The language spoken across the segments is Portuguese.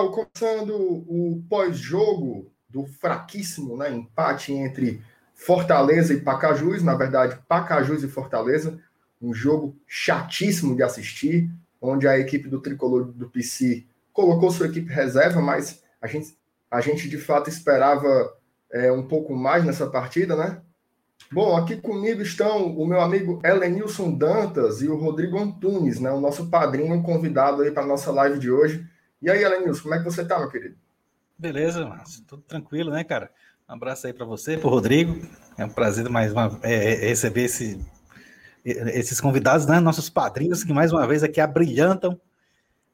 pessoal, começando o pós-jogo do fraquíssimo né, empate entre Fortaleza e Pacajus, na verdade, Pacajus e Fortaleza, um jogo chatíssimo de assistir, onde a equipe do tricolor do PC colocou sua equipe reserva, mas a gente, a gente de fato esperava é, um pouco mais nessa partida, né? Bom, aqui comigo estão o meu amigo Elenilson Dantas e o Rodrigo Antunes, né? O nosso padrinho convidado aí para nossa live de hoje. E aí, Elenilson, como é que você tá, meu querido? Beleza, Márcio. Tudo tranquilo, né, cara? Um abraço aí para você, para Rodrigo. É um prazer mais uma é, é, receber esse, esses convidados, né? Nossos padrinhos que mais uma vez aqui abrilhantam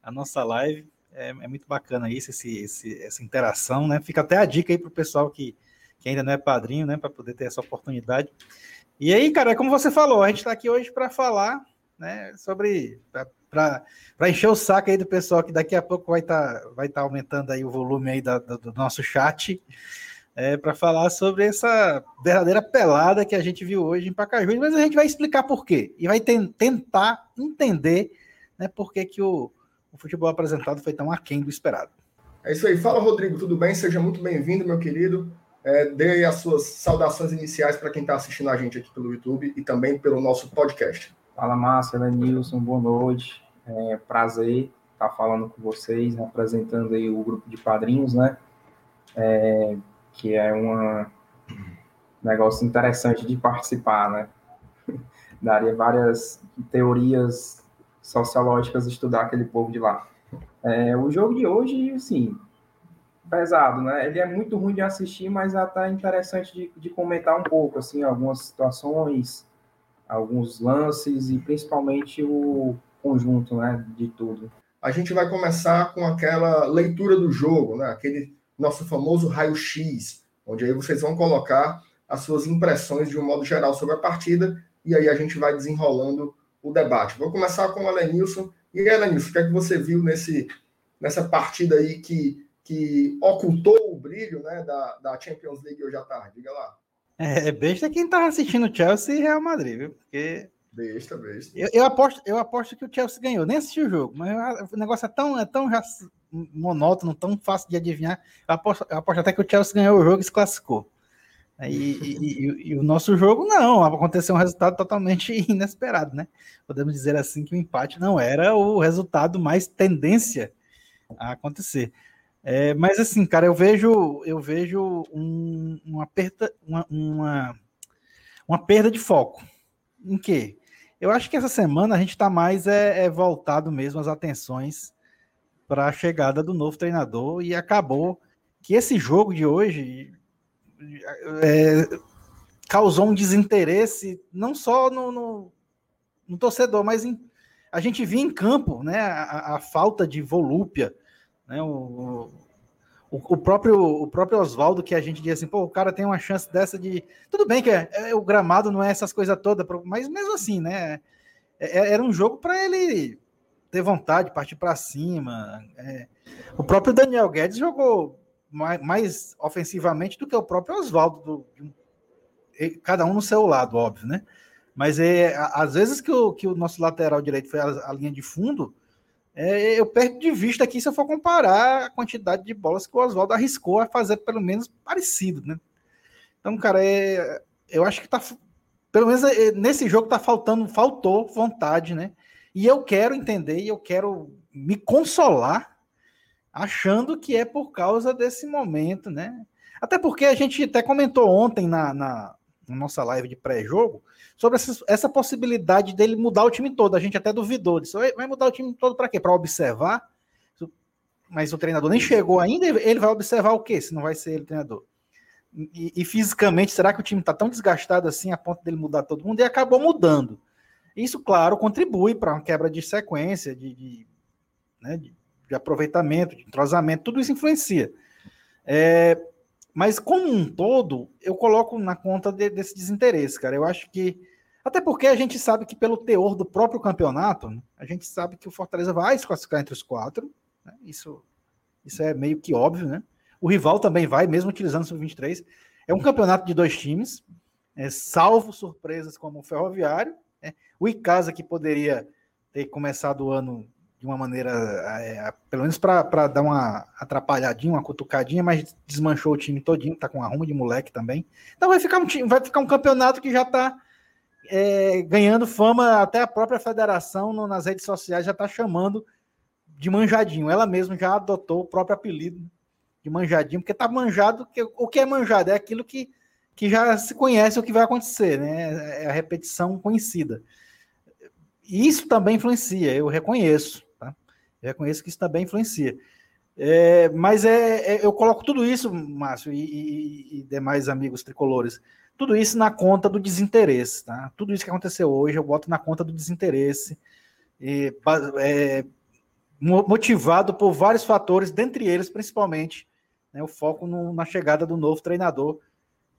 a nossa live. É, é muito bacana isso, esse, esse, essa interação, né? Fica até a dica aí para o pessoal que, que ainda não é padrinho, né? Para poder ter essa oportunidade. E aí, cara, é como você falou, a gente está aqui hoje para falar, né? Sobre para encher o saco aí do pessoal que daqui a pouco vai estar tá, vai tá aumentando aí o volume aí da, do, do nosso chat é, para falar sobre essa verdadeira pelada que a gente viu hoje em Pacajus, mas a gente vai explicar por quê e vai ten tentar entender né, por que, que o, o futebol apresentado foi tão aquém do esperado. É isso aí. Fala, Rodrigo, tudo bem? Seja muito bem-vindo, meu querido. É, dê aí as suas saudações iniciais para quem está assistindo a gente aqui pelo YouTube e também pelo nosso podcast. Fala, Márcia, Nilson, boa noite. É prazer estar falando com vocês, apresentando aí o grupo de padrinhos, né? É, que é um negócio interessante de participar, né? Daria várias teorias sociológicas estudar aquele povo de lá. É, o jogo de hoje, assim, pesado, né? Ele é muito ruim de assistir, mas até interessante de, de comentar um pouco, assim, algumas situações, alguns lances e principalmente o conjunto, né, de tudo. A gente vai começar com aquela leitura do jogo, né? Aquele nosso famoso raio-x, onde aí vocês vão colocar as suas impressões de um modo geral sobre a partida e aí a gente vai desenrolando o debate. Vou começar com o Elenilson. E Elenilson, o que é que você viu nesse, nessa partida aí que, que ocultou o brilho né, da, da Champions League hoje à tarde? Diga lá. É, besta quem tá assistindo Chelsea e Real Madrid, viu? Porque Besta, besta. Eu, eu, aposto, eu aposto que o Chelsea ganhou. Nem assisti o jogo, mas o negócio é tão, é tão já monótono, tão fácil de adivinhar. Eu aposto, eu aposto até que o Chelsea ganhou o jogo e se classificou. E, e, e, e, o nosso jogo não, aconteceu um resultado totalmente inesperado, né? Podemos dizer assim que o empate não era o resultado mais tendência a acontecer. É, mas assim, cara, eu vejo eu vejo um, uma, perda, uma, uma, uma perda de foco. Em quê? Eu acho que essa semana a gente está mais é, é, voltado mesmo as atenções para a chegada do novo treinador e acabou que esse jogo de hoje é, causou um desinteresse não só no, no, no torcedor, mas em, a gente via em campo né, a, a falta de volúpia, né, o, o, o, próprio, o próprio Oswaldo, que a gente diz assim, pô, o cara tem uma chance dessa de. Tudo bem que é, é o gramado não é essas coisas todas, mas mesmo assim, né? É, é era um jogo para ele ter vontade, partir para cima. É. O próprio Daniel Guedes jogou mais, mais ofensivamente do que o próprio Oswaldo, cada um no seu lado, óbvio, né? Mas é, às vezes que o, que o nosso lateral direito foi a, a linha de fundo, é, eu perco de vista aqui se eu for comparar a quantidade de bolas que o Oswaldo arriscou a fazer pelo menos parecido, né? Então, cara, é, eu acho que tá. Pelo menos é, nesse jogo tá faltando, faltou vontade, né? E eu quero entender e eu quero me consolar achando que é por causa desse momento, né? Até porque a gente até comentou ontem na, na, na nossa live de pré-jogo sobre essa, essa, possibilidade dele mudar o time todo. A gente até duvidou disso. Vai mudar o time todo para quê? Para observar? Mas o treinador nem chegou ainda. Ele vai observar o quê? Se não vai ser ele treinador. E, e fisicamente, será que o time está tão desgastado assim a ponto dele mudar todo mundo? E acabou mudando. Isso, claro, contribui para uma quebra de sequência, de, de, né, de, de aproveitamento, de entrosamento, tudo isso influencia. É, mas, como um todo, eu coloco na conta de, desse desinteresse, cara. Eu acho que. Até porque a gente sabe que, pelo teor do próprio campeonato, né, a gente sabe que o Fortaleza vai se classificar entre os quatro. Né? Isso, isso é meio que óbvio, né? O rival também vai, mesmo utilizando o Sub-23. É um campeonato de dois times, é, salvo surpresas como o Ferroviário. Né? O Icasa, que poderia ter começado o ano de uma maneira, é, pelo menos para dar uma atrapalhadinha, uma cutucadinha, mas desmanchou o time todinho, tá com arrumo de moleque também. Então vai ficar um, time, vai ficar um campeonato que já está é, ganhando fama, até a própria federação no, nas redes sociais já está chamando de manjadinho. Ela mesma já adotou o próprio apelido de manjadinho, porque tá manjado, que, o que é manjado? É aquilo que, que já se conhece o que vai acontecer, né? É a repetição conhecida. Isso também influencia, eu reconheço, reconheço que isso também influencia. É, mas é, é, eu coloco tudo isso, Márcio, e, e, e, demais amigos tricolores, tudo isso na conta do desinteresse, tá? Tudo isso que aconteceu hoje eu boto na conta do desinteresse, e, é, motivado por vários fatores, dentre eles, principalmente, né, o foco no, na chegada do novo treinador,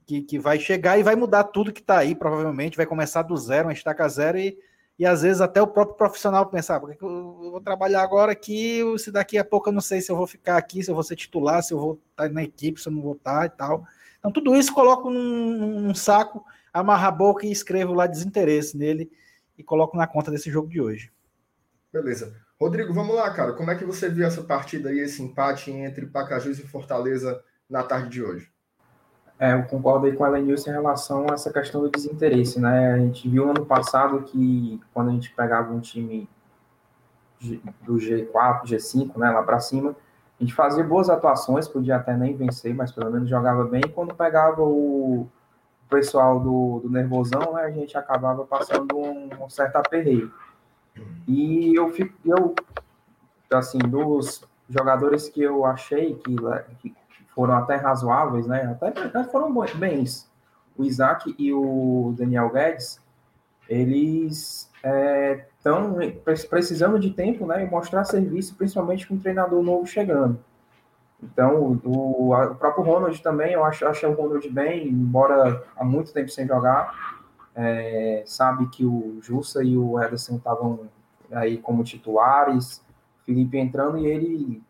que, que vai chegar e vai mudar tudo que está aí, provavelmente, vai começar do zero, uma estaca zero, e, e às vezes até o próprio profissional pensar, ah, porque eu vou trabalhar agora aqui, se daqui a pouco eu não sei se eu vou ficar aqui, se eu vou ser titular, se eu vou estar na equipe, se eu não vou estar e tal. Então, tudo isso coloco num, num saco, amarra a boca e escrevo lá desinteresse nele e coloco na conta desse jogo de hoje. Beleza. Rodrigo, vamos lá, cara. Como é que você viu essa partida aí, esse empate entre Pacajus e Fortaleza na tarde de hoje? É, eu concordo aí com a Lenilson em relação a essa questão do desinteresse, né? A gente viu ano passado que quando a gente pegava um time do G4, G5, né, lá para cima, a gente fazia boas atuações, podia até nem vencer, mas pelo menos jogava bem. Quando pegava o pessoal do, do nervosão, né, a gente acabava passando um, um certo aperreio. E eu fico, eu, assim, dos jogadores que eu achei que, que foram até razoáveis, né? Até, até foram bens. O Isaac e o Daniel Guedes, eles estão é, precisando de tempo, né? E mostrar serviço, principalmente com um treinador novo chegando. Então, o, o próprio Ronald também, eu acho, achei o Ronald bem, embora há muito tempo sem jogar é, sabe que o Jussa e o Ederson estavam aí como titulares, Felipe entrando e ele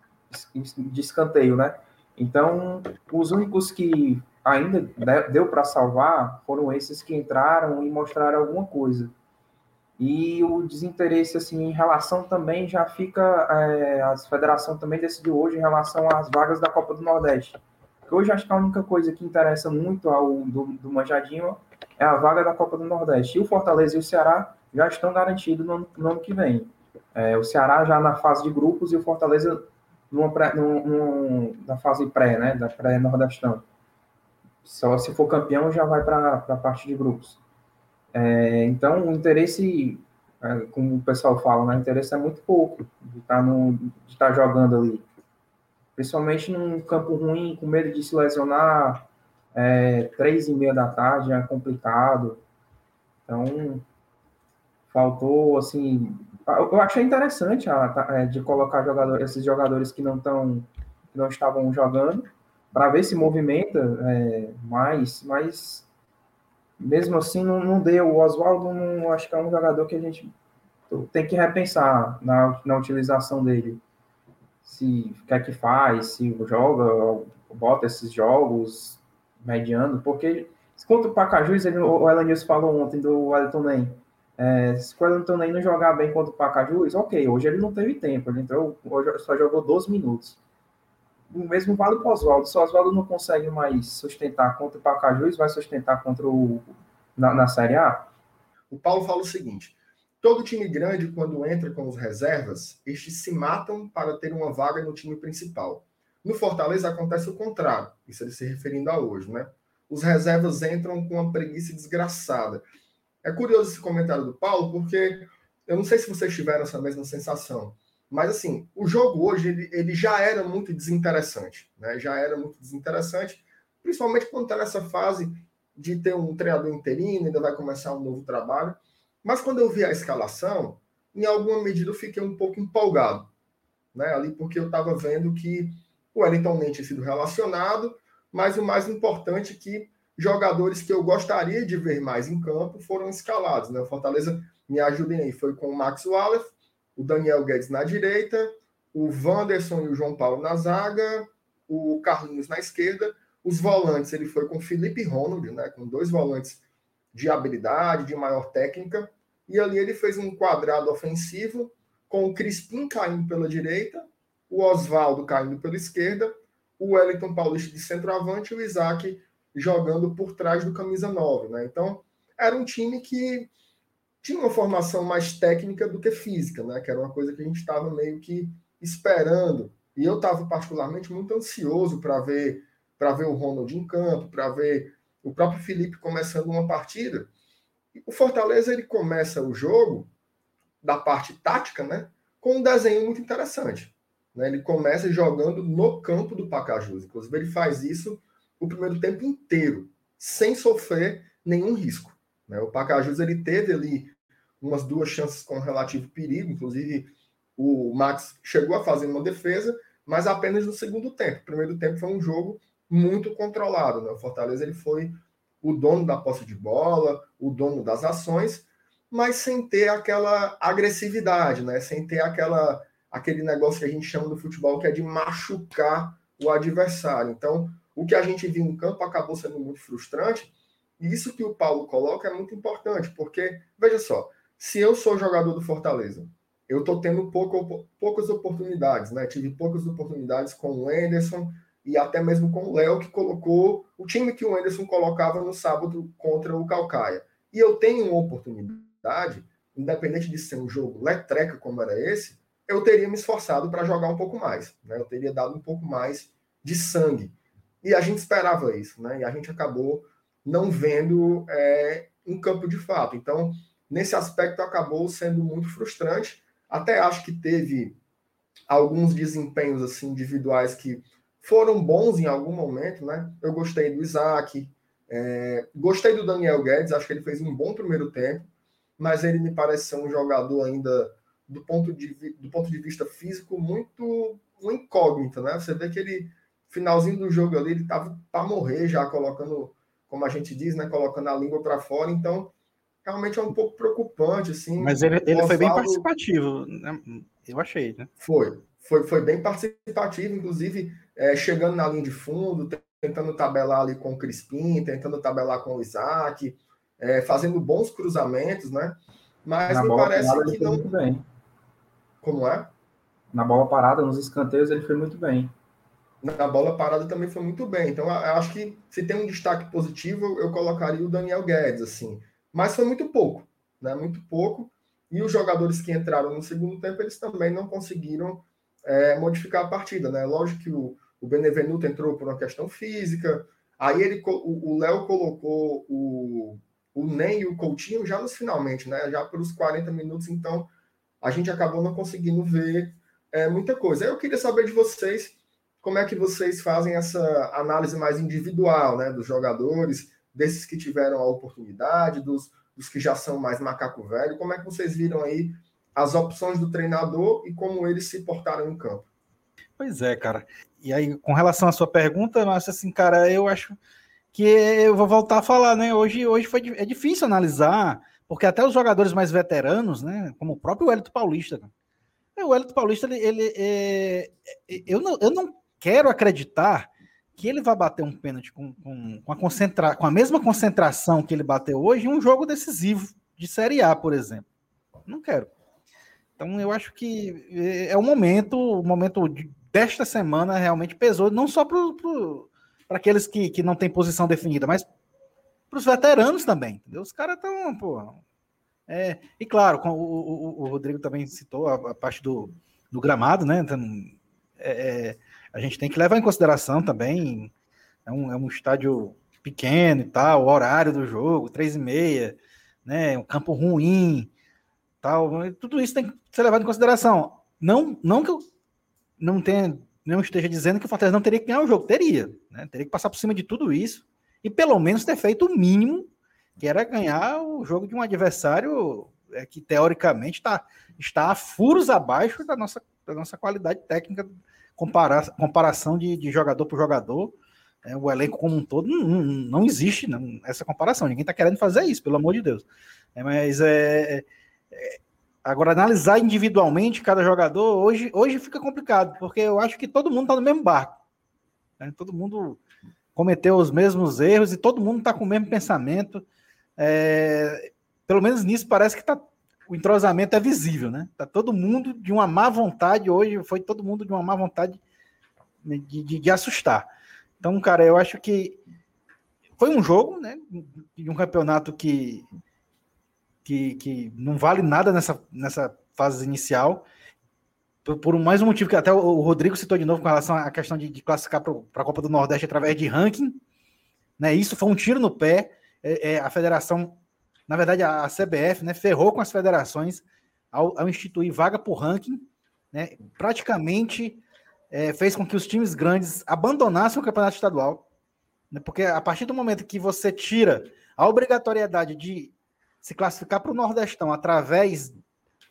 de escanteio, né? Então, os únicos que ainda deu para salvar foram esses que entraram e mostraram alguma coisa. E o desinteresse, assim, em relação também já fica. É, a federação também decidiu hoje em relação às vagas da Copa do Nordeste. Hoje acho que a única coisa que interessa muito ao do, do Manjadinho é a vaga da Copa do Nordeste. E o Fortaleza e o Ceará já estão garantidos no, no ano que vem. É, o Ceará já na fase de grupos e o Fortaleza numa pré, num, num, na fase pré, né, da pré-nordestão. Só se for campeão já vai para a parte de grupos. É, então, o interesse, é, como o pessoal fala, né, o interesse é muito pouco de tá estar tá jogando ali. Principalmente num campo ruim, com medo de se lesionar, é, três e meia da tarde é complicado. Então, faltou, assim, eu achei interessante a, é, de colocar jogador, esses jogadores que não estão, não estavam jogando, para ver se movimenta é, mais, mas mesmo assim não, não deu. O Oswaldo, não, acho que é um jogador que a gente tem que repensar na, na utilização dele. Se o que é que faz, se joga, bota esses jogos, mediano, porque contra o Pacajus, ele, o Elenilson falou ontem do Wellington Nem. É, se o Nem não jogar bem contra o Pacajus, ok, hoje ele não teve tempo, ele entrou, só jogou 12 minutos. O mesmo vale para o Oswaldo. Se o Oswaldo não consegue mais sustentar contra o Pacajus, vai sustentar contra o na, na Série A? O Paulo fala o seguinte: todo time grande, quando entra com os reservas, estes se matam para ter uma vaga no time principal. No Fortaleza acontece o contrário, isso ele se referindo a hoje, né? Os reservas entram com uma preguiça desgraçada. É curioso esse comentário do Paulo, porque eu não sei se vocês tiveram essa mesma sensação, mas assim, o jogo hoje ele, ele já era muito desinteressante, né? Já era muito desinteressante, principalmente quando está nessa fase de ter um treinador interino, ainda vai começar um novo trabalho. Mas quando eu vi a escalação, em alguma medida eu fiquei um pouco empolgado, né? Ali porque eu estava vendo que o Wellington tinha sido relacionado, mas o mais importante é que jogadores que eu gostaria de ver mais em campo foram escalados. Né? O Fortaleza, me ajudem aí, foi com o Max Wallace, o Daniel Guedes na direita, o Wanderson e o João Paulo na zaga, o Carlinhos na esquerda. Os volantes, ele foi com Felipe Ronald, né? com dois volantes de habilidade, de maior técnica. E ali ele fez um quadrado ofensivo com o Crispim caindo pela direita, o Oswaldo caindo pela esquerda, o Wellington Paulista de centroavante e o Isaac jogando por trás do camisa 9. Né? Então, era um time que tinha uma formação mais técnica do que física, né? que era uma coisa que a gente estava meio que esperando. E eu estava particularmente muito ansioso para ver para ver o Ronald em campo, para ver o próprio Felipe começando uma partida. O Fortaleza ele começa o jogo da parte tática, né, com um desenho muito interessante. Né? Ele começa jogando no campo do Pacajus. Inclusive ele faz isso o primeiro tempo inteiro, sem sofrer nenhum risco. Né? O Pacajus ele teve ali umas duas chances com relativo perigo, inclusive o Max chegou a fazer uma defesa, mas apenas no segundo tempo. O primeiro tempo foi um jogo muito controlado. Né? O Fortaleza ele foi o dono da posse de bola, o dono das ações, mas sem ter aquela agressividade, né? sem ter aquela, aquele negócio que a gente chama no futebol que é de machucar o adversário. Então, o que a gente viu em campo acabou sendo muito frustrante. E isso que o Paulo coloca é muito importante, porque, veja só, se eu sou jogador do Fortaleza, eu estou tendo pouco, poucas oportunidades, né? Tive poucas oportunidades com o Anderson, e até mesmo com o Léo, que colocou o time que o Anderson colocava no sábado contra o Calcaia. E eu tenho uma oportunidade, independente de ser um jogo letreca como era esse, eu teria me esforçado para jogar um pouco mais. Né? Eu teria dado um pouco mais de sangue. E a gente esperava isso, né? E a gente acabou não vendo é, um campo de fato. Então, nesse aspecto, acabou sendo muito frustrante. Até acho que teve alguns desempenhos assim individuais que foram bons em algum momento, né? Eu gostei do Isaac, é, gostei do Daniel Guedes, acho que ele fez um bom primeiro tempo, mas ele me parece ser um jogador ainda do ponto de, do ponto de vista físico muito um incógnito, né? Você vê que ele finalzinho do jogo ali ele tava para morrer já colocando, como a gente diz, né, colocando a língua para fora, então realmente é um pouco preocupante assim. Mas ele, ele foi bem participativo, né? eu achei, né? Foi, foi, foi bem participativo, inclusive é, chegando na linha de fundo, tentando tabelar ali com o Crispim, tentando tabelar com o Isaac, é, fazendo bons cruzamentos, né? Mas na me parece parada, que não. Muito bem. Como é? Na bola parada, nos escanteios, ele foi muito bem. Na bola parada também foi muito bem. Então, acho que se tem um destaque positivo, eu colocaria o Daniel Guedes, assim. Mas foi muito pouco, né? Muito pouco. E os jogadores que entraram no segundo tempo, eles também não conseguiram é, modificar a partida, né? Lógico que o, o Benevenuto entrou por uma questão física. Aí ele, o Léo colocou o, o Nen e o Coutinho já nos finalmente, né? Já pelos 40 minutos, então a gente acabou não conseguindo ver é, muita coisa. Eu queria saber de vocês como é que vocês fazem essa análise mais individual, né? Dos jogadores, desses que tiveram a oportunidade, dos, dos que já são mais macaco velho. Como é que vocês viram aí as opções do treinador e como eles se portaram em campo? Pois é, cara. E aí, com relação à sua pergunta, mas assim, cara, eu acho que eu vou voltar a falar, né? Hoje, hoje foi, é difícil analisar, porque até os jogadores mais veteranos, né? Como o próprio Wellington Paulista. É, o Wellington Paulista, ele, ele é, é, eu, não, eu não quero acreditar que ele vai bater um pênalti com, com, com, a concentra, com a mesma concentração que ele bateu hoje em um jogo decisivo de Série A, por exemplo. Não quero. Então eu acho que é, é o momento, o momento desta semana realmente pesou, não só para aqueles que, que não têm posição definida, mas para os veteranos também. Entendeu? Os caras estão, pô. É, e claro, o, o, o, Rodrigo também citou a, a parte do, do, gramado, né? Então, é, é, a gente tem que levar em consideração também. É um, é um estádio pequeno e tal, o horário do jogo, três e meia, né? Um campo ruim, tal. Tudo isso tem que ser levado em consideração. Não, não que eu não tenha, não esteja dizendo que o Fortaleza não teria que ganhar o jogo. Teria, né? Teria que passar por cima de tudo isso e pelo menos ter feito o mínimo, que era ganhar o jogo de um adversário é, que teoricamente tá, está a furos abaixo da nossa, da nossa qualidade técnica, compara, comparação de, de jogador por jogador. É, o elenco como um todo não, não, não existe não, essa comparação. Ninguém está querendo fazer isso, pelo amor de Deus. É, mas é, é Agora, analisar individualmente cada jogador, hoje, hoje fica complicado, porque eu acho que todo mundo está no mesmo barco. Né? Todo mundo cometeu os mesmos erros e todo mundo está com o mesmo pensamento. É, pelo menos nisso parece que está o entrosamento é visível, né? Tá todo mundo de uma má vontade hoje, foi todo mundo de uma má vontade de, de, de assustar. Então, cara, eu acho que foi um jogo, né? De um campeonato que, que, que não vale nada nessa, nessa fase inicial. Por, por mais um motivo que até o, Rodrigo citou de novo com relação à questão de, de classificar para a Copa do Nordeste através de ranking. Né? Isso foi um tiro no pé. É, é, a federação, na verdade, a, CBF, né, ferrou com as federações ao, ao instituir vaga por ranking. Né? Praticamente é, fez com que os times grandes abandonassem o campeonato estadual né? Porque a partir do momento que você tira a obrigatoriedade de se classificar para o Nordestão através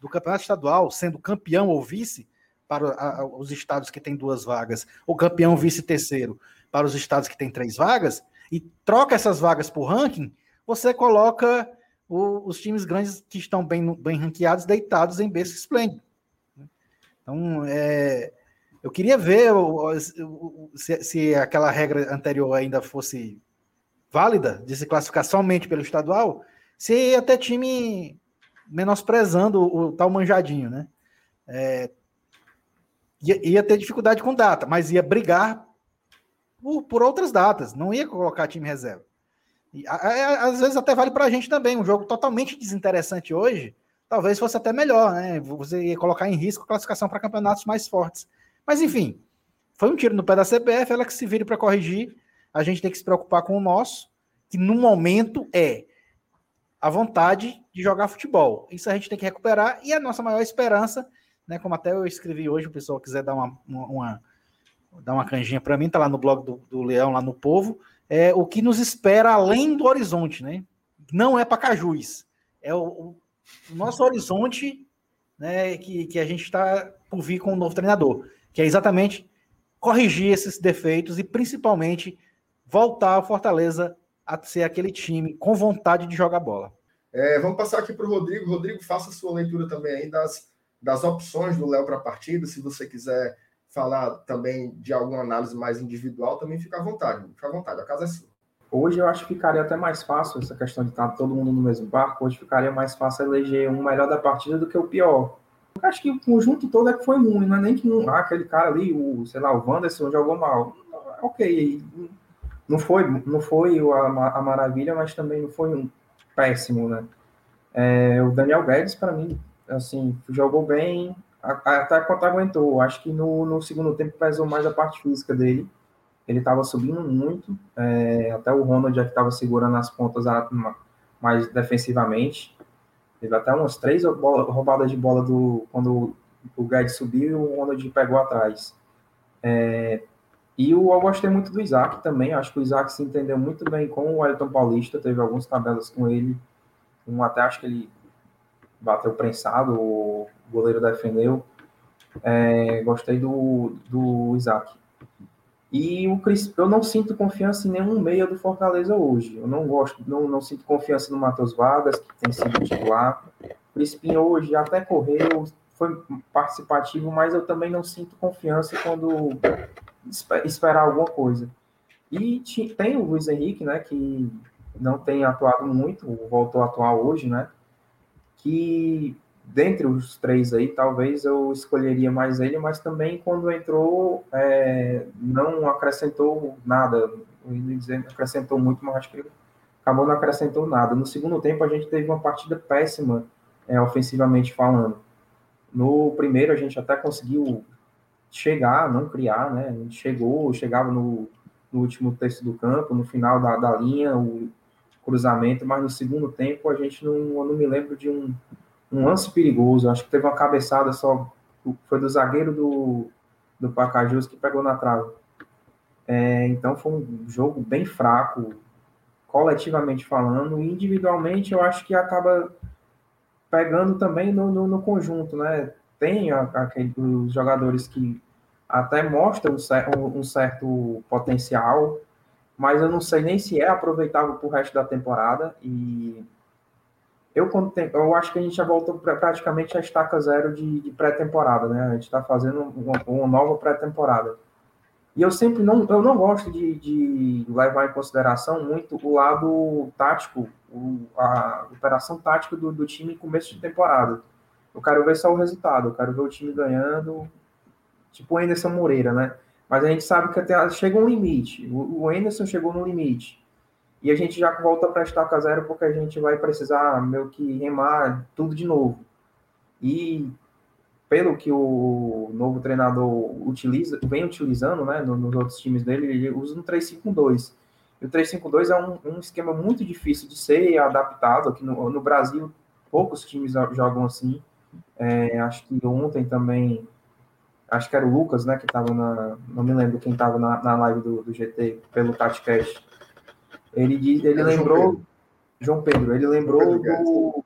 do campeonato estadual, sendo campeão ou vice, para a, os estados que têm duas vagas, ou campeão vice-terceiro para os estados que têm três vagas, e troca essas vagas por ranking, você coloca o, os times grandes que estão bem, bem ranqueados deitados em berço esplêndido. Né? Então, é, eu queria ver se, se, aquela regra anterior ainda fosse válida, de se classificar somente pelo estadual, se ter time menosprezando o, tal manjadinho, né? É, ia, ia, ter dificuldade com data, mas ia brigar por, por outras datas, não ia colocar time reserva. E, às vezes até vale para a gente também, um jogo totalmente desinteressante hoje, talvez fosse até melhor, né? Você ia colocar em risco classificação para campeonatos mais fortes. Mas enfim, foi um tiro no pé da CBF, ela que se vire para corrigir. A gente tem que se preocupar com o nosso, que no momento é a vontade de jogar futebol. Isso a gente tem que recuperar e a nossa maior esperança, né, como até eu escrevi hoje, o pessoal quiser dar uma, uma, uma dar uma canjinha para mim, tá lá no blog do, do, Leão, lá no Povo, é o que nos espera além do horizonte, né? Não é Pacajus, é o, o nosso horizonte, né, que, que a gente está por vir com um novo treinador que é exatamente corrigir esses defeitos e principalmente voltar ao Fortaleza a ser aquele time com vontade de jogar bola. É, vamos passar aqui para o Rodrigo. Rodrigo, faça sua leitura também aí das, das opções do Léo para a partida. Se você quiser falar também de alguma análise mais individual, também fica à vontade. Fica à vontade, a casa é sua. Hoje eu acho que ficaria até mais fácil essa questão de estar todo mundo no mesmo barco. Hoje ficaria mais fácil eleger um melhor da partida do que o pior. Eu acho que o conjunto todo é que foi ruim, não é nem que um, ah, aquele cara ali, o, sei lá, o Wanderson jogou mal. Ok, não foi, não foi a, a maravilha, mas também não foi um péssimo, né? É, o Daniel Guedes, para mim, assim, jogou bem, até quanto aguentou. Acho que no, no segundo tempo pesou mais a parte física dele. Ele estava subindo muito, é, até o Ronald já que estava segurando as pontas mais defensivamente. Teve até umas três roubadas de bola do quando o Guedes subiu e o Ronald pegou atrás. É, e o, eu gostei muito do Isaac também. Acho que o Isaac se entendeu muito bem com o Wellington Paulista. Teve algumas tabelas com ele. Um até acho que ele bateu prensado, o goleiro defendeu. É, gostei do, do Isaac. E o Cris, eu não sinto confiança em nenhum meia do Fortaleza hoje. Eu não gosto, não, não sinto confiança no Matheus Vargas, que tem sido titular. O Crispim hoje até correu, foi participativo, mas eu também não sinto confiança quando esperar alguma coisa. E tem o Luiz Henrique, né, que não tem atuado muito, voltou a atuar hoje, né, que dentre os três aí, talvez eu escolheria mais ele, mas também quando entrou, é, não acrescentou nada. Eu dizer, acrescentou muito, mas acho que acabou não acrescentou nada. No segundo tempo, a gente teve uma partida péssima, é, ofensivamente falando. No primeiro, a gente até conseguiu chegar, não criar, né? A gente chegou, chegava no, no último terço do campo, no final da, da linha, o cruzamento, mas no segundo tempo a gente não, eu não me lembro de um um lance perigoso. Acho que teve uma cabeçada só. Foi do zagueiro do, do Pacajus que pegou na trave. É, então foi um jogo bem fraco, coletivamente falando. E individualmente eu acho que acaba pegando também no, no, no conjunto, né? Tem aqueles jogadores que até mostram um um certo potencial, mas eu não sei nem se é aproveitável para o resto da temporada. E eu, eu acho que a gente já voltou pra, praticamente a estaca zero de, de pré-temporada, né? A gente está fazendo uma, uma, nova pré-temporada. E eu sempre não, eu não gosto de, de levar em consideração muito o lado tático, o, a operação tática do, do time em começo de temporada. Eu quero ver só o resultado, eu quero ver o time ganhando, tipo o Anderson Moreira, né? Mas a gente sabe que até chega um limite. O, o Anderson chegou no limite. E a gente já volta para estaca zero porque a gente vai precisar meio que remar tudo de novo. E pelo que o novo treinador utiliza, vem utilizando, né, nos outros times dele, ele usa um 3-5-2. E o 3-5-2 é um, um, esquema muito difícil de ser adaptado. Aqui no, no Brasil, poucos times jogam assim. É, acho que ontem também, acho que era o Lucas, né, que estava na, não me lembro quem estava na, na live do, do GT pelo TatiCast. Ele, diz, ele lembrou, João Pedro. João Pedro, ele lembrou do,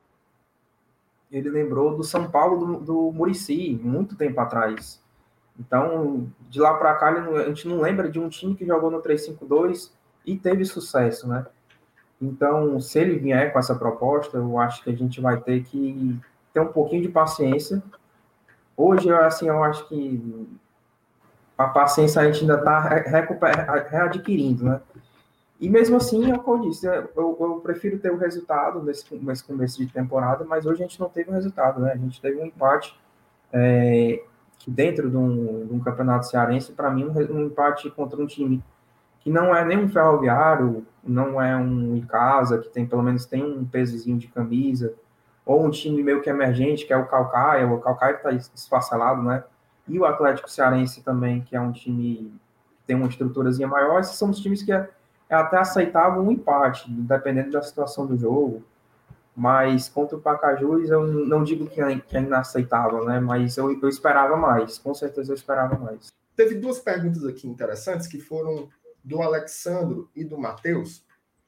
ele lembrou do São Paulo do, do Murici, muito tempo atrás. Então, de lá para cá, a gente não lembra de um time que jogou no 3-5-2 e teve sucesso, né? Então, se ele vier com essa proposta, eu acho que a gente vai ter que ter um pouquinho de paciência. Hoje, assim, eu acho que a paciência a gente ainda está readquirindo, né? E mesmo assim, é eu disse, eu, eu, prefiro ter o resultado nesse, nesse começo de temporada, mas hoje a gente não teve um resultado, né? A gente teve um empate é, que dentro de um, de um campeonato cearense, para mim, um, um, empate contra um time que não é nem um ferroviário, não é um Icasa, que tem pelo menos tem um pesozinho de camisa, ou um time meio que emergente, que é o Calcaia, o Calcaia está esfacelado, né? E o Atlético Cearense também, que é um time que tem uma estruturazinha maior, esses são os times que é é até aceitável um empate, dependendo da situação do jogo. Mas contra o Pacajus, eu não digo que é, que é inaceitável, né? Mas eu, eu esperava mais, com certeza eu esperava mais. Teve duas perguntas aqui interessantes que foram do Alexandro e do Matheus,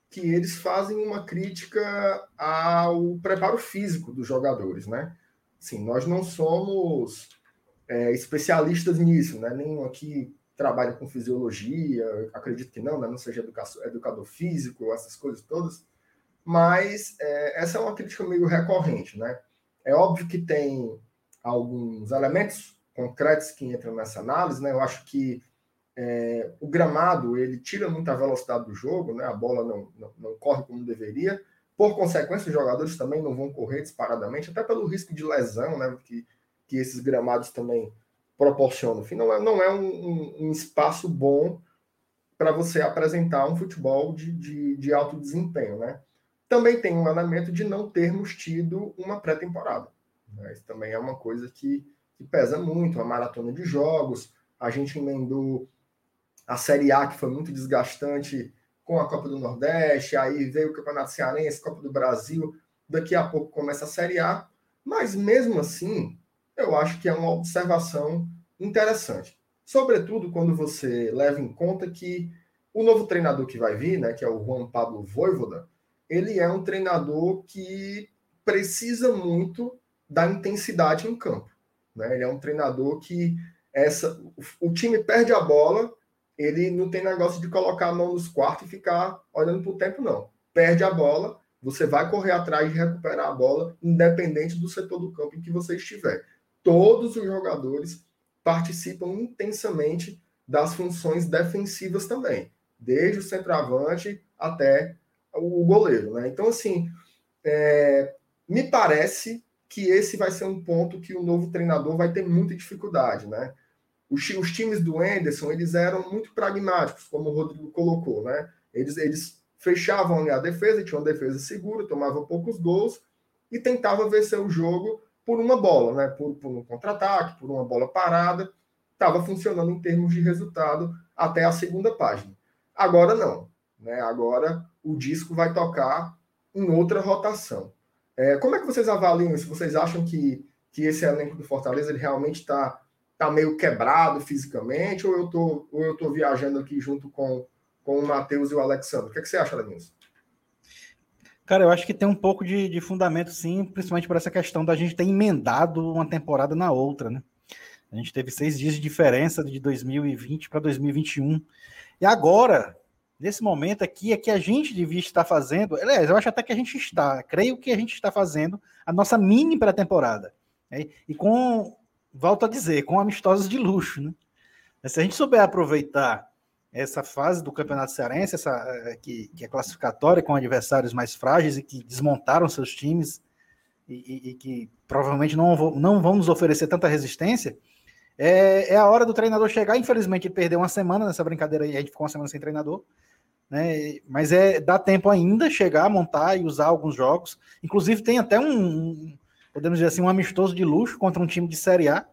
que eles fazem uma crítica ao preparo físico dos jogadores, né? Sim, nós não somos é, especialistas nisso, né? Nenhum aqui trabalha com fisiologia, acredito que não, né? não seja educador, educador físico, essas coisas todas, mas é, essa é uma crítica meio recorrente, né? É óbvio que tem alguns elementos concretos que entram nessa análise, né? Eu acho que é, o gramado ele tira muita velocidade do jogo, né? A bola não, não, não, corre como deveria. Por consequência, os jogadores também não vão correr disparadamente, até pelo risco de lesão, né? Que, que esses gramados também proporciona. Enfim, não é, não é um, um, espaço bom para você apresentar um futebol de, de, de, alto desempenho, né? Também tem um elemento de não termos tido uma pré-temporada. Né? Isso também é uma coisa que, que pesa muito, a maratona de jogos. A gente emendou a Série A, que foi muito desgastante, com a Copa do Nordeste, aí veio o Campeonato Cearense, Copa do Brasil, daqui a pouco começa a Série A, mas mesmo assim, eu acho que é uma observação interessante. Sobretudo quando você leva em conta que o novo treinador que vai vir, né, que é o Juan Pablo Voivoda, ele é um treinador que precisa muito da intensidade em campo. Né? Ele é um treinador que essa, o time perde a bola, ele não tem negócio de colocar a mão nos quartos e ficar olhando para o tempo, não. Perde a bola, você vai correr atrás de recuperar a bola, independente do setor do campo em que você estiver todos os jogadores participam intensamente das funções defensivas também, desde o centroavante até o goleiro. Né? Então, assim, é, me parece que esse vai ser um ponto que o novo treinador vai ter muita dificuldade. Né? Os, os times do Anderson eles eram muito pragmáticos, como o Rodrigo colocou. Né? Eles, eles fechavam a defesa, tinham uma defesa segura, tomavam poucos gols e tentavam vencer o jogo por uma bola, né? por, por um contra-ataque, por uma bola parada. Estava funcionando em termos de resultado até a segunda página. Agora não. Né? Agora o disco vai tocar em outra rotação. É, como é que vocês avaliam isso? Vocês acham que, que esse elenco do Fortaleza ele realmente está tá meio quebrado fisicamente ou eu tô, ou eu tô viajando aqui junto com, com o Matheus e o Alexandre? O que, é que você acha, Lenilson? Cara, eu acho que tem um pouco de, de fundamento, sim, principalmente por essa questão da gente ter emendado uma temporada na outra, né? A gente teve seis dias de diferença de 2020 para 2021. E agora, nesse momento aqui, é que a gente devia estar fazendo. Aliás, eu acho até que a gente está, creio que a gente está fazendo a nossa mini pré-temporada. Né? E com, volto a dizer, com amistosos de luxo, né? Se a gente souber aproveitar essa fase do Campeonato Cearense, essa, eh, que, que é classificatória com adversários mais frágeis e que desmontaram seus times e, e, e que provavelmente não, não vão nos oferecer tanta resistência, é, é, a hora do treinador chegar. Infelizmente, ele perdeu uma semana nessa brincadeira aí, a gente ficou uma semana sem treinador. Né? Mas é dá tempo ainda chegar, montar e usar alguns jogos. Inclusive, tem até um, podemos dizer assim, um amistoso de luxo contra um time de Série A.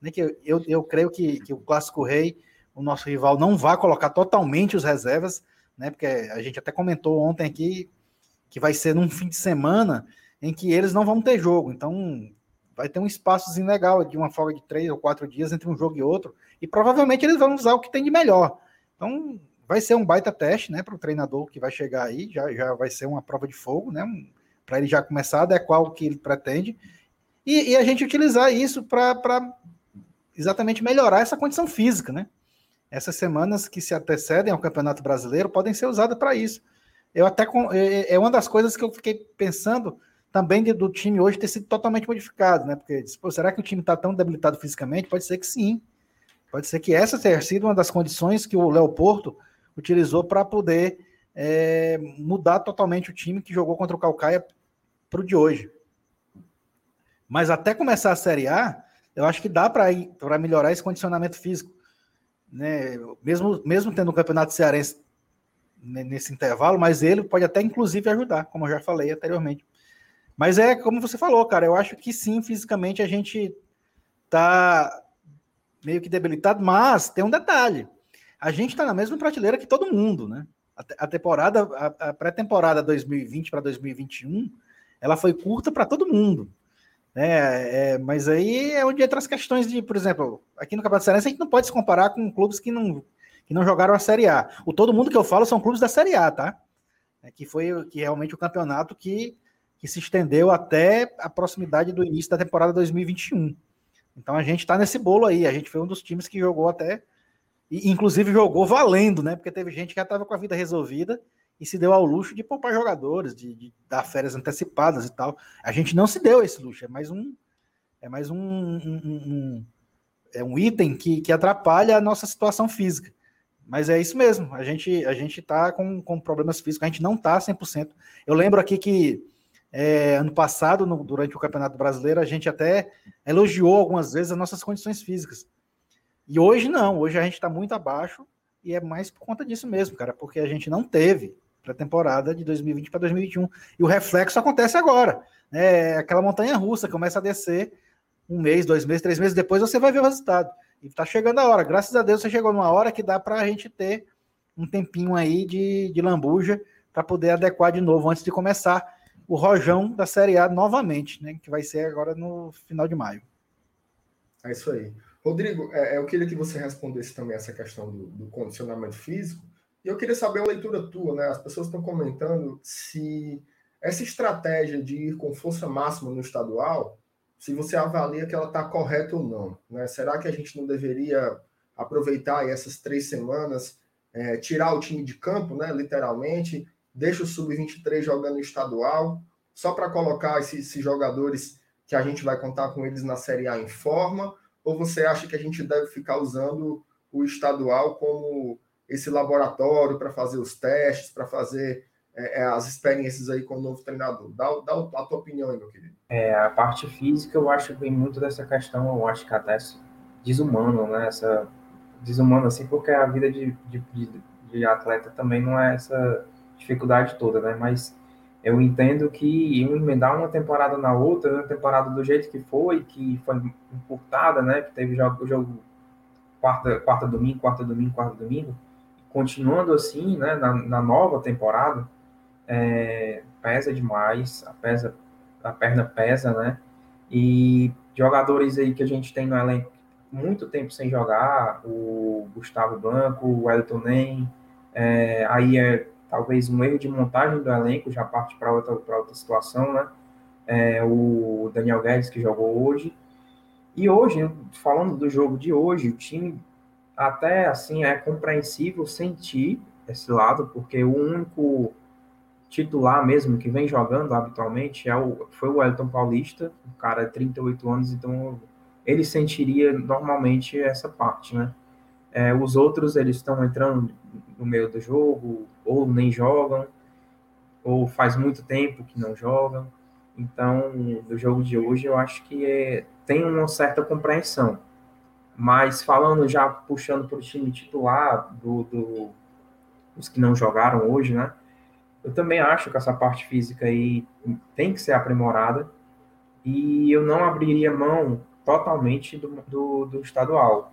Né? Que eu, eu creio que, que o Clássico Rei o nosso rival não vá colocar totalmente os reservas, né? Porque a gente até comentou ontem aqui que vai ser num fim de semana em que eles não vão ter jogo. Então vai ter um espaçozinho legal de uma folga de três ou quatro dias entre um jogo e outro. E provavelmente eles vão usar o que tem de melhor. Então vai ser um baita teste, né, para o treinador que vai chegar aí. Já, já vai ser uma prova de fogo, né? Para ele já começar a adequar o que ele pretende. E, e a gente utilizar isso para exatamente melhorar essa condição física, né? Essas semanas que se antecedem ao Campeonato Brasileiro podem ser usadas para isso. Eu até é, é, é uma das coisas que eu fiquei pensando também de, do time hoje ter sido totalmente modificado, né? Porque pô, será que o time está tão debilitado fisicamente? Pode ser que sim. Pode ser que essa tenha sido uma das condições que o Léo Porto utilizou para poder é, mudar totalmente o time que jogou contra o Calcaia para o de hoje. Mas até começar a Série A, eu acho que dá para melhorar esse condicionamento físico né? Mesmo, mesmo tendo o um campeonato cearense nesse intervalo, mas ele pode até inclusive ajudar, como eu já falei anteriormente. Mas é como você falou, cara, eu acho que sim, fisicamente a gente tá meio que debilitado, mas tem um detalhe. A gente está na mesma prateleira que todo mundo, né? A temporada, a, pré-temporada 2020 para 2021, ela foi curta para todo mundo. Né? É, mas aí é onde entra as questões de, por exemplo, aqui no Campeonato Cearense a gente não pode se comparar com clubes que não, que não jogaram a Série A. O todo mundo que eu falo são clubes da Série A, tá? É, que foi que realmente o campeonato que, que se estendeu até a proximidade do início da temporada 2021. Então a gente está nesse bolo aí. A gente foi um dos times que jogou até, e inclusive jogou valendo, né? Porque teve gente que já estava com a vida resolvida e se deu ao luxo de poupar jogadores, de, de, dar férias antecipadas e tal. A gente não se deu esse luxo, é mais um é mais um, um, um, é um item que, que atrapalha a nossa situação física. Mas é isso mesmo, a gente a gente tá com, com problemas físicos, a gente não tá 100%. Eu lembro aqui que é, ano passado, no, durante o Campeonato Brasileiro, a gente até elogiou algumas vezes as nossas condições físicas. E hoje não, hoje a gente está muito abaixo e é mais por conta disso mesmo, cara, porque a gente não teve para a temporada de 2020 para 2021. E o reflexo acontece agora. Né? É aquela montanha russa começa a descer um mês, dois meses, três meses depois, você vai ver o resultado. E está chegando a hora. Graças a Deus você chegou numa hora que dá para a gente ter um tempinho aí de, de lambuja para poder adequar de novo antes de começar o rojão da Série A novamente, né? Que vai ser agora no final de maio. É isso aí. Rodrigo, é, eu queria que você respondesse também essa questão do, do condicionamento físico, e eu queria saber a leitura tua, né? As pessoas estão comentando se essa estratégia de ir com força máxima no estadual, se você avalia que ela está correta ou não. Né? Será que a gente não deveria aproveitar essas três semanas, é, tirar o time de campo, né? Literalmente, deixa o sub-23 jogando estadual, só para colocar esses, esses jogadores que a gente vai contar com eles na Série A em forma? Ou você acha que a gente deve ficar usando o estadual como esse laboratório para fazer os testes, para fazer é, é, as experiências aí com o novo treinador. Dá, dá a tua opinião aí, meu querido. É, a parte física, eu acho que vem muito dessa questão, eu acho que até desumano, né? Essa, desumano, assim, porque a vida de, de, de atleta também não é essa dificuldade toda, né? Mas eu entendo que emendar uma temporada na outra, uma temporada do jeito que foi, que foi encurtada, né? Que teve jogo, jogo quarta, quarta domingo, quarta domingo, quarta domingo, continuando assim, né, na, na nova temporada, é, pesa demais, a, pesa, a perna pesa, né? E jogadores aí que a gente tem no elenco muito tempo sem jogar, o Gustavo Blanco, o Elton Nem, é, aí é talvez um erro de montagem do elenco, já parte para outra, outra situação, né? É, o Daniel Guedes que jogou hoje. E hoje, falando do jogo de hoje, o time até assim é compreensível sentir esse lado, porque o único titular mesmo que vem jogando habitualmente é o, foi o Elton Paulista, o cara de 38 anos, então ele sentiria normalmente essa parte, né? É, os outros, eles estão entrando no meio do jogo, ou nem jogam, ou faz muito tempo que não jogam. Então, no jogo de hoje, eu acho que é, tem uma certa compreensão. Mas falando já, puxando para o time titular, do, do, os que não jogaram hoje, né? Eu também acho que essa parte física aí tem que ser aprimorada e eu não abriria mão totalmente do, do, do estadual.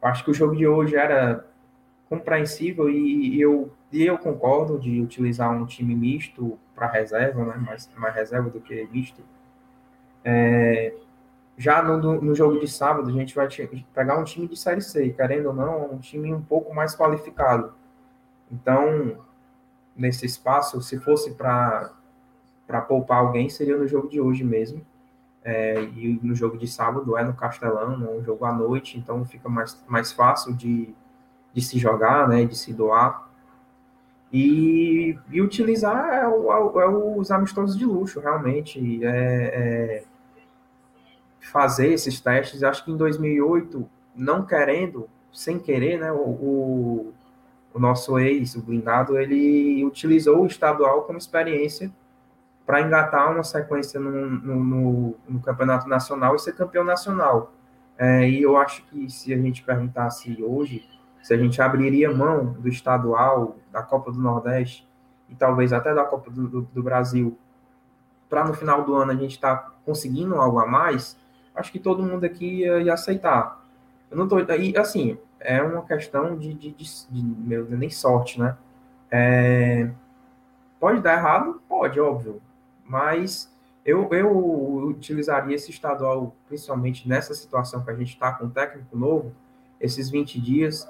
Acho que o jogo de hoje era compreensível e, e eu, e eu concordo de utilizar um time misto para reserva, né? mais, mais reserva do que misto. É, já no, no jogo de sábado, a gente vai pegar um time de Série C, querendo ou não, um time um pouco mais qualificado. Então, nesse espaço, se fosse para poupar alguém, seria no jogo de hoje mesmo. É, e no jogo de sábado é no Castelão, é um jogo à noite, então fica mais, mais fácil de, de se jogar, né, de se doar. E, e utilizar é, o, é, os amistosos de luxo, realmente. É, é, fazer esses testes. Acho que em 2008, não querendo, sem querer, né, o, o, nosso ex, o blindado, ele utilizou o estadual como experiência para engatar uma sequência no, no, no, no, campeonato nacional e ser campeão nacional. É, e eu acho que se a gente perguntasse hoje se a gente abriria mão do estadual, da Copa do Nordeste e talvez até da Copa do, do, do Brasil, para no final do ano a gente estar tá conseguindo algo a mais, acho que todo mundo aqui ia, ia aceitar. Eu não tô. E assim, é uma questão de, de, de, de meu, nem sorte, né? É, pode dar errado? Pode, óbvio. Mas eu, eu utilizaria esse estadual, principalmente nessa situação que a gente está com um técnico novo, esses 20 dias,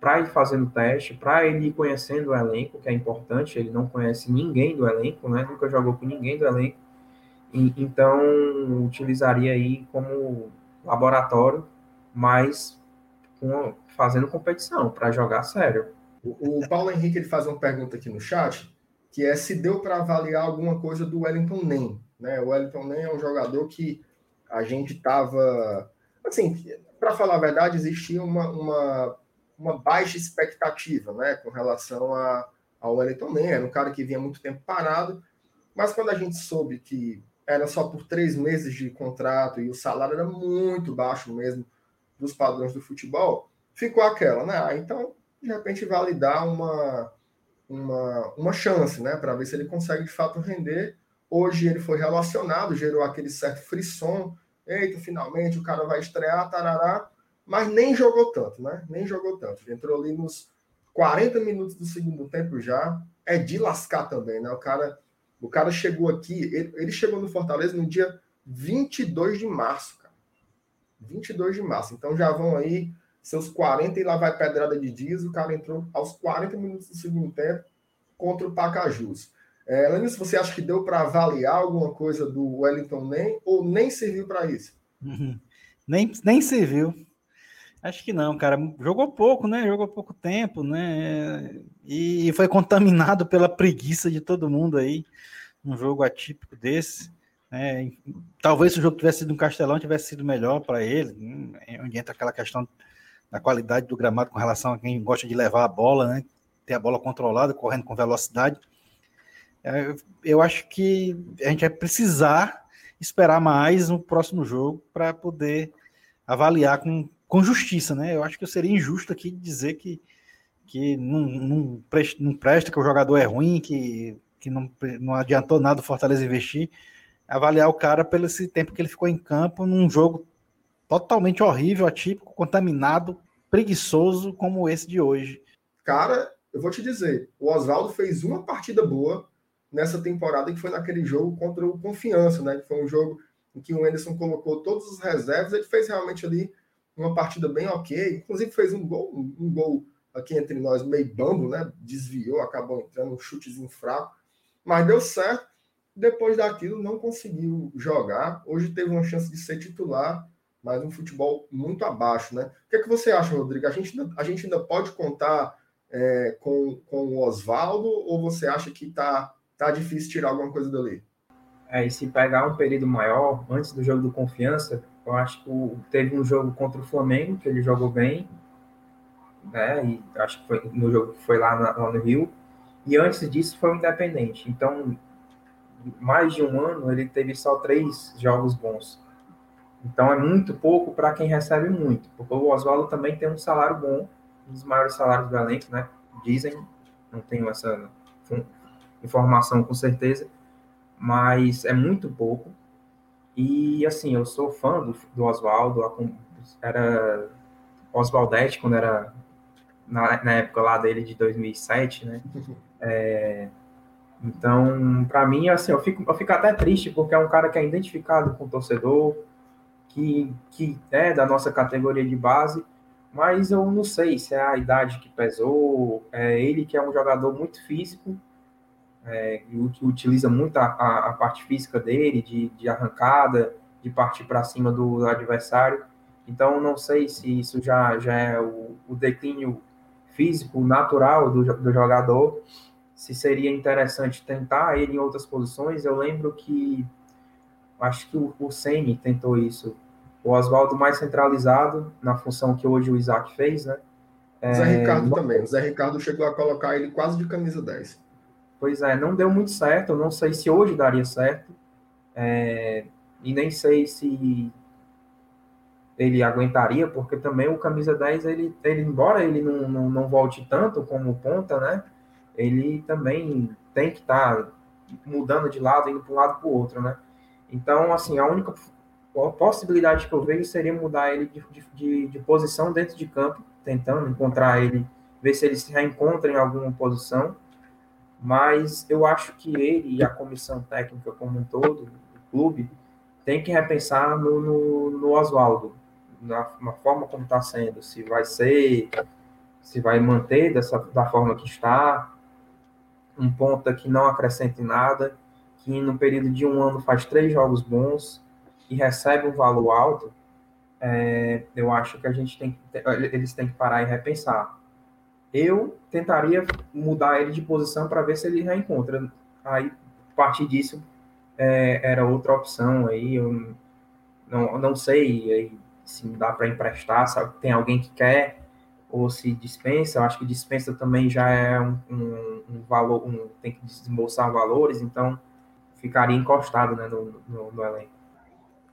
para ir fazendo teste, para ele ir conhecendo o elenco, que é importante. Ele não conhece ninguém do elenco, né? Nunca jogou com ninguém do elenco. E, então, utilizaria aí como laboratório, mas com, fazendo competição, para jogar sério. O, o, Paulo Henrique ele faz uma pergunta aqui no chat, que é se deu para avaliar alguma coisa do Wellington Nem. Né? O Wellington Nem é um jogador que a gente estava. Assim, para falar a verdade, existia uma, uma, uma baixa expectativa né, com relação a, ao Wellington Nem. Era um cara que vinha muito tempo parado, mas quando a gente soube que era só por três meses de contrato e o salário era muito baixo mesmo dos padrões do futebol, ficou aquela, né? Ah, então, de repente, vale dar uma, uma, uma chance, né? Para ver se ele consegue de fato render. Hoje ele foi relacionado, gerou aquele certo frisson. Eita, finalmente o cara vai estrear, tarará. Mas nem jogou tanto, né? Nem jogou tanto. Ele entrou ali nos 40 minutos do segundo tempo já. É de lascar também, né? O cara o cara chegou aqui, ele, ele chegou no Fortaleza no dia 22 de março, cara. 22 de março. Então já vão aí seus 40 e lá vai pedrada de dias. O cara entrou aos 40 minutos do segundo tempo contra o Pacajus. É, Lenis, você acha que deu para avaliar alguma coisa do Wellington Nem ou nem serviu para isso? Uhum. Nem, nem serviu. Acho que não, cara. Jogou pouco, né? Jogou pouco tempo, né? E foi contaminado pela preguiça de todo mundo aí. Um jogo atípico desse. Né? Talvez se o jogo tivesse sido um Castelão, tivesse sido melhor para ele. Onde entra aquela questão da qualidade do gramado com relação a quem gosta de levar a bola, né? Ter a bola controlada, correndo com velocidade. É, eu acho que a gente vai precisar esperar mais no próximo jogo para poder avaliar com com justiça, né? Eu acho que eu seria injusto aqui dizer que, que não, não, presta, não presta, que o jogador é ruim, que, que não, não adiantou nada o Fortaleza investir. Avaliar o cara pelo esse tempo que ele ficou em campo num jogo totalmente horrível, atípico, contaminado, preguiçoso como esse de hoje. Cara, eu vou te dizer, o Oswaldo fez uma partida boa nessa temporada que foi naquele jogo contra o Confiança, né? Que foi um jogo em que o Anderson colocou todos os reservas, ele fez realmente ali uma partida bem ok, inclusive fez um gol, um gol aqui entre nós meio bambo, né? Desviou, acabou entrando um chutezinho fraco, mas deu certo. Depois daquilo não conseguiu jogar. Hoje teve uma chance de ser titular, mas um futebol muito abaixo, né? O que, é que você acha, Rodrigo? A gente, a gente ainda pode contar é, com, com o Oswaldo ou você acha que tá, tá difícil tirar alguma coisa dali? É, e se pegar um período maior, antes do jogo do Confiança, eu acho que teve um jogo contra o Flamengo, que ele jogou bem, né? E acho que foi no jogo que foi lá, na, lá no Rio. E antes disso foi o Independente. Então, mais de um ano ele teve só três jogos bons. Então é muito pouco para quem recebe muito, porque o Oswaldo também tem um salário bom, um dos maiores salários do elenco, né? Dizem, não tenho essa informação com certeza, mas é muito pouco. E assim, eu sou fã do, do Oswaldo, era Oswaldete quando era na, na, época lá dele de 2007, né? É, então, para mim, assim, eu fico, eu fico até triste porque é um cara que é identificado com o torcedor, que, que é da nossa categoria de base, mas eu não sei se é a idade que pesou, é ele que é um jogador muito físico, é, utiliza muito a, a, a, parte física dele, de, de arrancada, de partir para cima do, do, adversário. Então, não sei se isso já, já é o, o declínio físico natural do, do jogador, se seria interessante tentar ele em outras posições. Eu lembro que acho que o, o Semi tentou isso. O Oswaldo mais centralizado na função que hoje o Isaac fez, né? É, Zé Ricardo também. O Zé Ricardo chegou a colocar ele quase de camisa 10. Pois é, não deu muito certo. Eu não sei se hoje daria certo. É, e nem sei se ele aguentaria, porque também o camisa 10, ele, ele embora ele não, não, não volte tanto como ponta, né? Ele também tem que estar tá mudando de lado, indo para um lado para o outro, né? Então, assim, a única possibilidade que eu vejo seria mudar ele de, de, de, posição dentro de campo, tentando encontrar ele, ver se ele se reencontra em alguma posição. Mas eu acho que ele e a comissão técnica como um todo, o clube, tem que repensar no, no, no Oswaldo, na, na, forma como está sendo, se vai ser, se vai manter dessa, da forma que está, um ponta que não acrescente nada, que no período de um ano faz três jogos bons e recebe um valor alto, é, eu acho que a gente tem que, eles têm que parar e repensar. Eu tentaria mudar ele de posição para ver se ele reencontra. Aí, a partir disso, é, era outra opção aí. Eu não, não sei se dá para emprestar, sabe? Tem alguém que quer ou se dispensa. Eu acho que dispensa também já é um, um, um valor, um, tem que desembolsar valores, então ficaria encostado né, no, no, no elenco.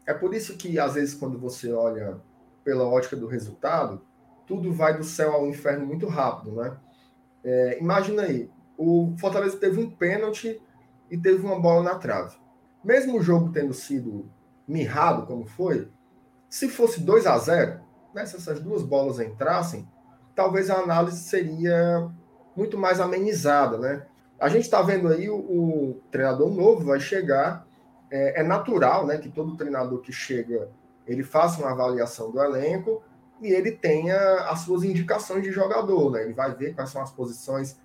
É por isso que, às vezes, quando você olha pela ótica do resultado, tudo vai do céu ao inferno muito rápido, né? É, imagina aí, o Fortaleza teve um pênalti e teve uma bola na trave. Mesmo o jogo tendo sido mirrado como foi, se fosse 2 a 0 né, se essas duas bolas entrassem, talvez a análise seria muito mais amenizada, né? A gente está vendo aí o, o, treinador novo vai chegar, é, é, natural, né, que todo treinador que chega ele faça uma avaliação do elenco e ele tenha as suas indicações de jogador, né? Ele vai ver quais são as posições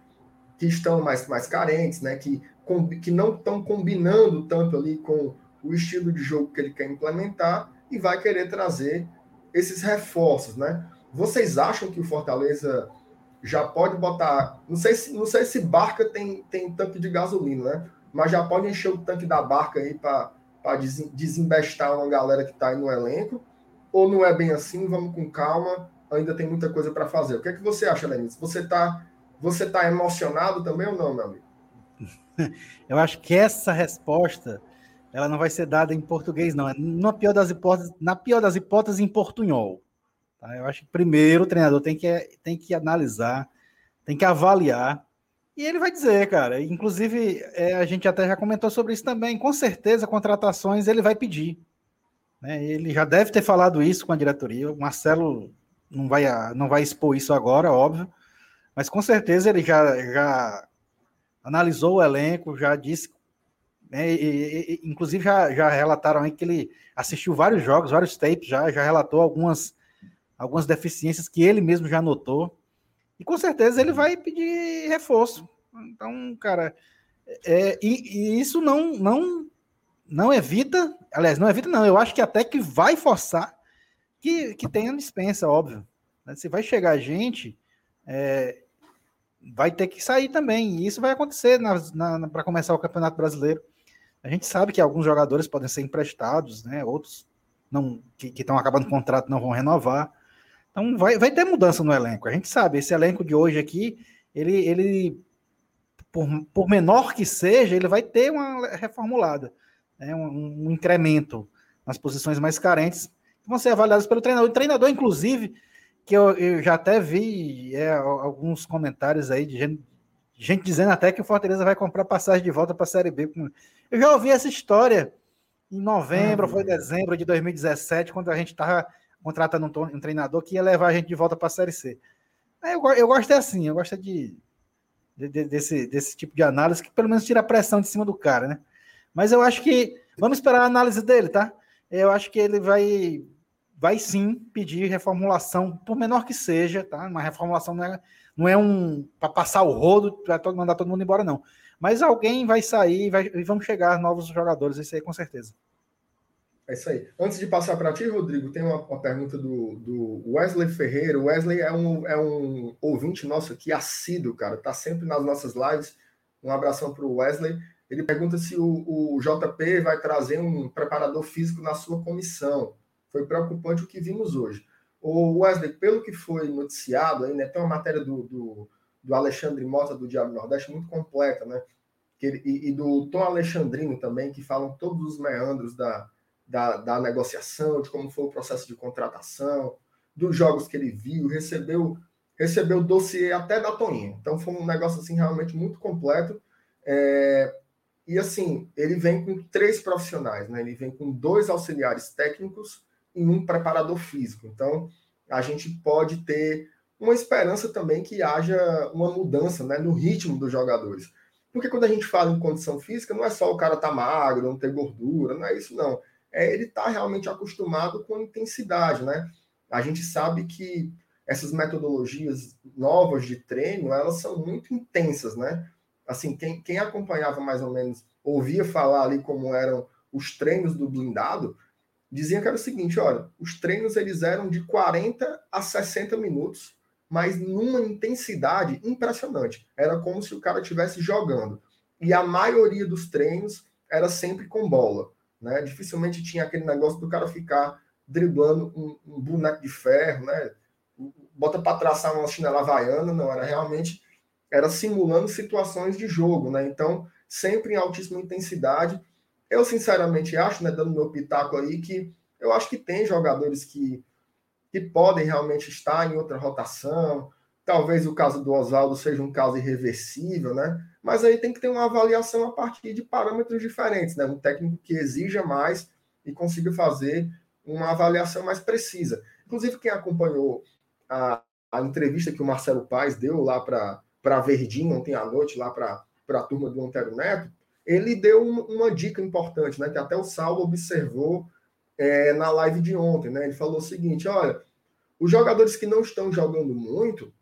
que estão mais, mais carentes, né? Que, com, que não estão combinando tanto ali com o estilo de jogo que ele quer implementar e vai querer trazer esses reforços, né? Vocês acham que o Fortaleza já pode botar. Não sei se, não sei se barca tem, tem tanque de gasolina, né? Mas já pode encher o tanque da barca aí para desembestar uma galera que está aí no elenco. Ou não é bem assim? Vamos com calma, ainda tem muita coisa para fazer. O que é que você acha, Lenis? Você está você tá emocionado também ou não, meu amigo? Eu acho que essa resposta ela não vai ser dada em português, não. É na pior das hipóteses, na pior das hipóteses, em portunhol. Tá? Eu acho que primeiro o treinador tem que, tem que analisar, tem que avaliar, e ele vai dizer, cara. Inclusive, é, a gente até já comentou sobre isso também. Com certeza, contratações ele vai pedir. Né? Ele já deve ter falado isso com a diretoria. O Marcelo não vai, não vai expor isso agora, óbvio, mas com certeza ele já, já analisou o elenco, já disse. Né, e, e, inclusive já, já relataram aí que ele assistiu vários jogos, vários tapes, já, já relatou algumas algumas deficiências que ele mesmo já notou. E com certeza ele vai pedir reforço. Então, cara, é, e, e, isso não, não, não evita, aliás, não evita, não. Eu acho que até que vai forçar que, que tenha dispensa, óbvio. Se vai chegar gente, é, vai ter que sair também. E isso vai acontecer para começar o Campeonato Brasileiro. A gente sabe que alguns jogadores podem ser emprestados, né? Outros não que estão acabando o contrato não vão renovar. Então vai, vai ter mudança no elenco. A gente sabe, esse elenco de hoje aqui, ele, ele por, por menor que seja, ele vai ter uma reformulada, né? um, um incremento nas posições mais carentes, que vão ser avaliadas pelo treinador. O treinador, inclusive, que eu, eu já até vi é, alguns comentários aí de gente, gente, dizendo até que o Fortaleza vai comprar passagem de volta para a Série B. Eu já ouvi essa história em novembro, ah, foi dezembro de 2017, quando a gente estava contratando um, um, treinador que ia levar a gente de volta para a Série C. Eu, eu gosto é assim, eu gosto de, de, de, desse, desse tipo de análise que pelo menos tira a pressão de cima do cara, né? Mas eu acho que vamos esperar a análise dele, tá? Eu acho que ele vai vai sim pedir reformulação, por menor que seja, tá? Uma reformulação não é, não é um para passar o rodo, para mandar todo mundo embora, não. Mas alguém vai sair vai, e vão chegar novos jogadores, isso aí com certeza. É isso aí. Antes de passar para ti, Rodrigo, tem uma, uma pergunta do, do, Wesley Ferreira. Wesley é um, é um ouvinte nosso aqui, assíduo, cara. Tá sempre nas nossas lives. Um abração para o Wesley. Ele pergunta se o, o JP vai trazer um preparador físico na sua comissão. Foi preocupante o que vimos hoje. O Wesley, pelo que foi noticiado aí, né, tem uma matéria do, do, do Alexandre Mota, do Diário Nordeste, muito completa, né? Que, e, e, do Tom Alexandrino também, que falam todos os meandros da, da, da negociação, de como foi o processo de contratação, dos jogos que ele viu, recebeu recebeu o dossiê até da Toninha. Então foi um negócio assim realmente muito completo. É, e assim, ele vem com três profissionais, né? Ele vem com dois auxiliares técnicos e um preparador físico. Então, a gente pode ter uma esperança também que haja uma mudança né, no ritmo dos jogadores. Porque quando a gente fala em condição física, não é só o cara estar tá magro, não ter gordura, não é isso não. É ele estar tá realmente acostumado com intensidade, né? A gente sabe que essas metodologias novas de treino, elas são muito intensas, né? Assim, quem, quem acompanhava mais ou menos, ouvia falar ali como eram os treinos do blindado, dizia que era o seguinte, olha, os treinos eles eram de 40 a 60 minutos, mas numa intensidade impressionante. Era como se o cara estivesse jogando. E a maioria dos treinos era sempre com bola. Né? Dificilmente tinha aquele negócio do cara ficar driblando um, um boneco de ferro, né? bota para traçar uma chinela havaiana, não, era realmente era simulando situações de jogo, né? Então, sempre em altíssima intensidade eu, sinceramente, acho, né, dando meu pitaco aí, que eu acho que tem jogadores que, que podem realmente estar em outra rotação. Talvez o caso do Oswaldo seja um caso irreversível, né? Mas aí tem que ter uma avaliação a partir de parâmetros diferentes, né? Um técnico que exija mais e consiga fazer uma avaliação mais precisa. Inclusive, quem acompanhou a, a entrevista que o Marcelo Paes deu lá para a Verdinho ontem à noite, lá para a turma do Antero Neto, ele deu uma dica importante, né, que até o Saulo observou é, na live de ontem. Né? Ele falou o seguinte: olha, os jogadores que não estão jogando muito,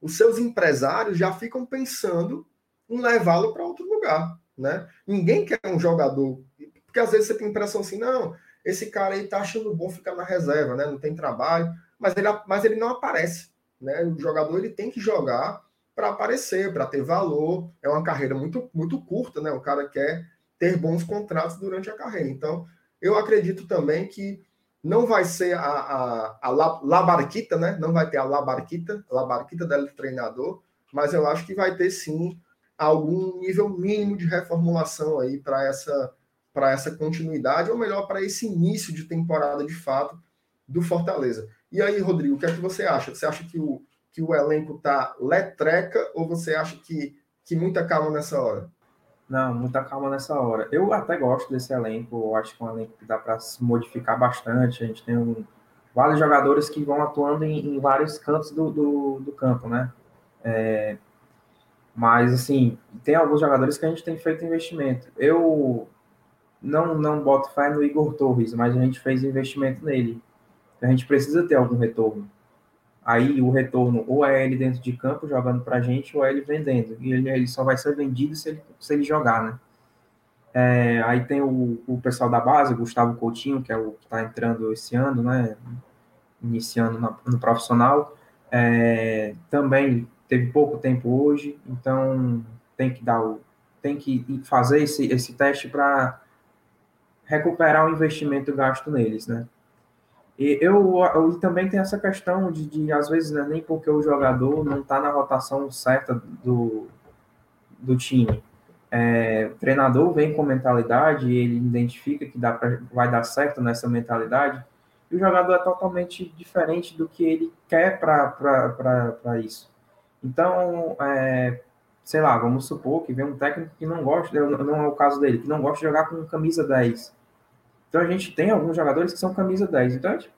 os seus empresários já ficam pensando em levá-lo para outro lugar. Né? Ninguém quer um jogador, porque às vezes você tem a impressão assim, não, esse cara aí tá achando bom ficar na reserva, né? Não tem trabalho, mas ele, mas ele não aparece. Né? O jogador ele tem que jogar para aparecer, para ter valor. É uma carreira muito, muito curta, né? O cara quer ter bons contratos durante a carreira. Então, eu acredito também que não vai ser a, a, a Labarquita, né? Não vai ter a Labarquita, a Labarquita do treinador, mas eu acho que vai ter sim algum nível mínimo de reformulação aí para essa para essa continuidade, ou melhor, para esse início de temporada de fato do Fortaleza. E aí, Rodrigo, o que é que você acha? Você acha que o, que o elenco tá letreca ou você acha que, que muita calma nessa hora? Não, muita calma nessa hora. Eu até gosto desse elenco, acho que é um elenco que dá para se modificar bastante. A gente tem um, vários jogadores que vão atuando em, em vários cantos do, do, do campo, né? É, mas, assim, tem alguns jogadores que a gente tem feito investimento. Eu não, não boto fé no Igor Torres, mas a gente fez investimento nele. A gente precisa ter algum retorno. Aí o retorno ou é ele dentro de campo jogando para a gente ou é ele vendendo. E ele, ele só vai ser vendido se ele, se ele jogar, né? É, aí tem o, o pessoal da base, Gustavo Coutinho, que é o que está entrando esse ano, né? Iniciando na, no profissional. É, também teve pouco tempo hoje, então tem que dar o, tem que fazer esse, esse teste para recuperar o investimento gasto neles, né? E eu, eu também tem essa questão de, de às vezes, não é nem porque o jogador não está na rotação certa do, do time. É, o treinador vem com mentalidade, ele identifica que dá pra, vai dar certo nessa mentalidade, e o jogador é totalmente diferente do que ele quer para isso. Então, é, sei lá, vamos supor que vem um técnico que não gosta, não é o caso dele, que não gosta de jogar com camisa 10. Então a gente tem alguns jogadores que são camisa 10. Então a gente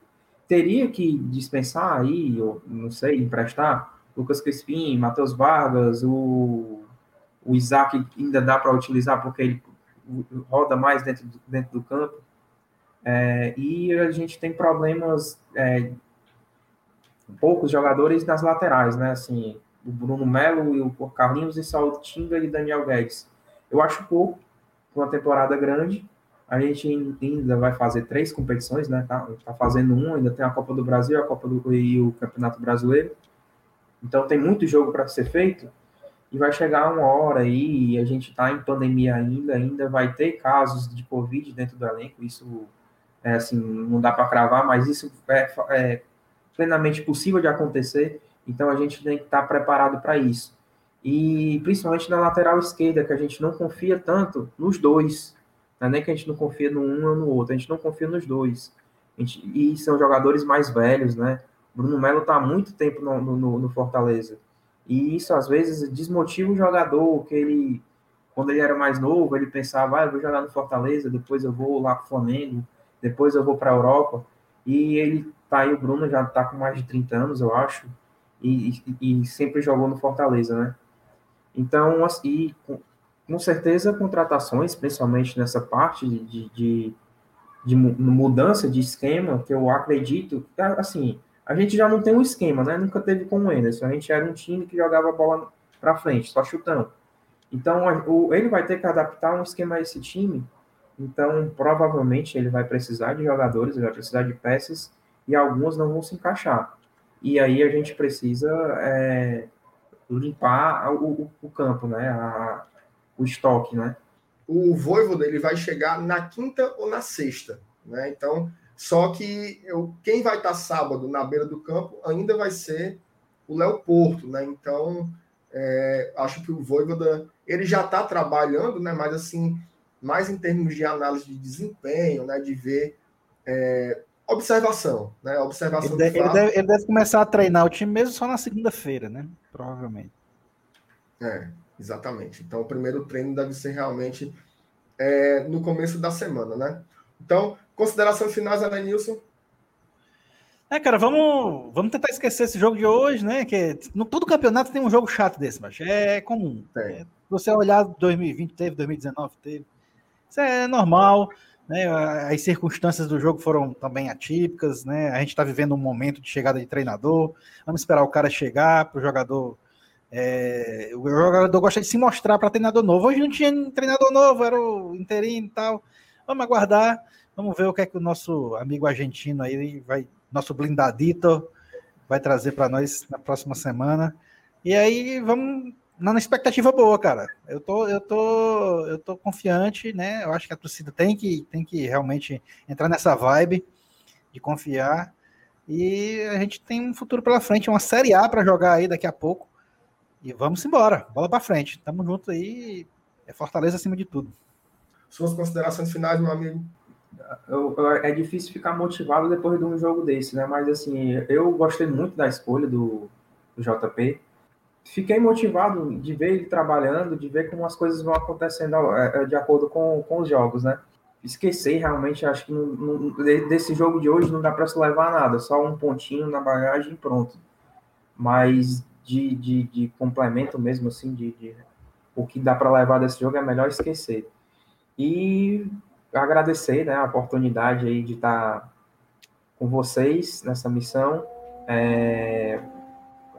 teria que dispensar aí, ou não sei, emprestar Lucas Crispim, Matheus Vargas, o, o Isaac ainda dá para utilizar porque ele roda mais dentro do, dentro do campo. É, e a gente tem problemas, é, poucos jogadores nas laterais, né? Assim, o Bruno Melo e o Carlinhos e só o Tinga e Daniel Guedes. Eu acho pouco, uma temporada grande, a gente ainda vai fazer três competições, né? Tá, tá fazendo um, ainda tem a Copa do Brasil, a Copa do e o Campeonato Brasileiro. Então tem muito jogo para ser feito e vai chegar uma hora aí e a gente está em pandemia ainda, ainda vai ter casos de Covid dentro do elenco. Isso é assim, não dá para cravar, mas isso é, é, plenamente possível de acontecer. Então a gente tem que estar tá preparado para isso. E principalmente na lateral esquerda, que a gente não confia tanto nos dois não é nem que a gente não confia no um ou no outro, a gente não confia nos dois. Gente, e são jogadores mais velhos, né? Bruno Melo está há muito tempo no, no, no, Fortaleza. E isso, às vezes, desmotiva o jogador, que ele, quando ele era mais novo, ele pensava, ah, eu vou jogar no Fortaleza, depois eu vou lá para o Flamengo, depois eu vou para a Europa. E ele tá aí, o Bruno já está com mais de 30 anos, eu acho, e, e, e sempre jogou no Fortaleza, né? Então, assim, com certeza, contratações, principalmente nessa parte de, de, de, mudança de esquema, que eu acredito, assim, a gente já não tem um esquema, né? Nunca teve com o Anderson. A gente era um time que jogava a bola para frente, só chutando. Então, ele vai ter que adaptar um esquema a esse time. Então, provavelmente, ele vai precisar de jogadores, ele vai precisar de peças, e algumas não vão se encaixar. E aí a gente precisa é, limpar o, o, campo, né? A, o estoque, né? O Voivoda ele vai chegar na quinta ou na sexta, né? Então, só que eu, quem vai estar sábado na beira do campo ainda vai ser o Léo Porto, né? Então, é, acho que o Voivoda ele já está trabalhando, né? Mas assim, mais em termos de análise de desempenho, né? De ver é, observação, né? Observação. Ele deve, ele, deve, ele deve, começar a treinar o time mesmo só na segunda-feira, né? Provavelmente. É. Exatamente. Então, o primeiro treino deve ser realmente é, no começo da semana, né? Então, considerações finais, Nilson. É, cara, vamos, vamos tentar esquecer esse jogo de hoje, né? Que no todo campeonato tem um jogo chato desse, mas é comum. É, você olhar 2020 teve, 2019 teve. Isso é normal, né? As circunstâncias do jogo foram também atípicas, né? A gente está vivendo um momento de chegada de treinador. Vamos esperar o cara chegar para o jogador é, o jogador gosta de se mostrar para treinador novo. Hoje não tinha treinador novo, era o interino e tal. Vamos aguardar, vamos ver o que é que o nosso amigo argentino aí vai, nosso blindadito, vai trazer para nós na próxima semana. E aí vamos na expectativa boa, cara. Eu tô, eu tô, eu tô confiante, né? Eu acho que a torcida tem que, tem que realmente entrar nessa vibe de confiar. E a gente tem um futuro pela frente, uma Série A para jogar aí daqui a pouco. E vamos embora, bola para frente. Tamo junto aí, é Fortaleza acima de tudo. Suas considerações finais, meu amigo. Eu, eu, é difícil ficar motivado depois de um jogo desse, né? Mas assim, eu gostei muito da escolha do, do JP. Fiquei motivado de ver ele trabalhando, de ver como as coisas vão acontecendo é, é, de acordo com, com os jogos, né? Esqueci realmente, acho que não, não, desse jogo de hoje não dá para se levar nada, só um pontinho na bagagem e pronto. Mas de, de, de complemento mesmo, assim, de, de o que dá para levar desse jogo é melhor esquecer. E agradecer né, a oportunidade aí de estar tá com vocês nessa missão. É,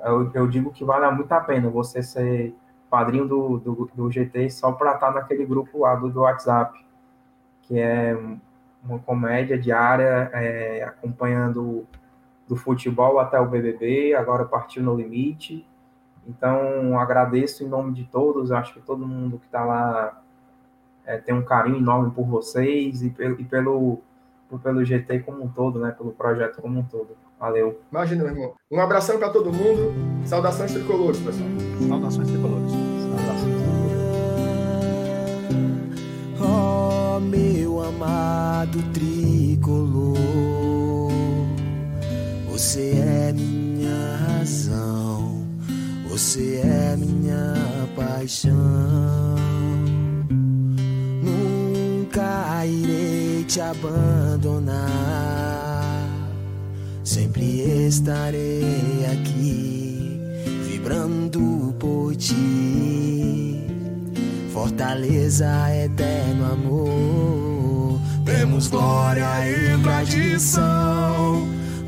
eu, eu, digo que vale muito a pena você ser padrinho do, do, do GT só para estar tá naquele grupo lá do, do WhatsApp, que é uma comédia diária é, acompanhando do futebol até o BBB, agora partiu no limite. Então, agradeço em nome de todos, acho que todo mundo que está lá é, tem um carinho enorme por vocês e pelo, e pelo pelo GT como um todo, né? Pelo projeto como um todo. Valeu. Imagina, meu irmão. Um abração para todo mundo. Saudações tricolores, pessoal. Saudações tricolores. Saudações tricolores. Oh, meu amado tricolor, você é minha razão, você é minha paixão. Nunca irei te abandonar Sempre estarei aqui, vibrando por ti. Fortaleza, eterno amor. Temos glória e tradição.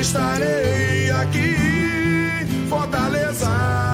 Estarei aqui, Fortaleza.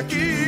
Aqui.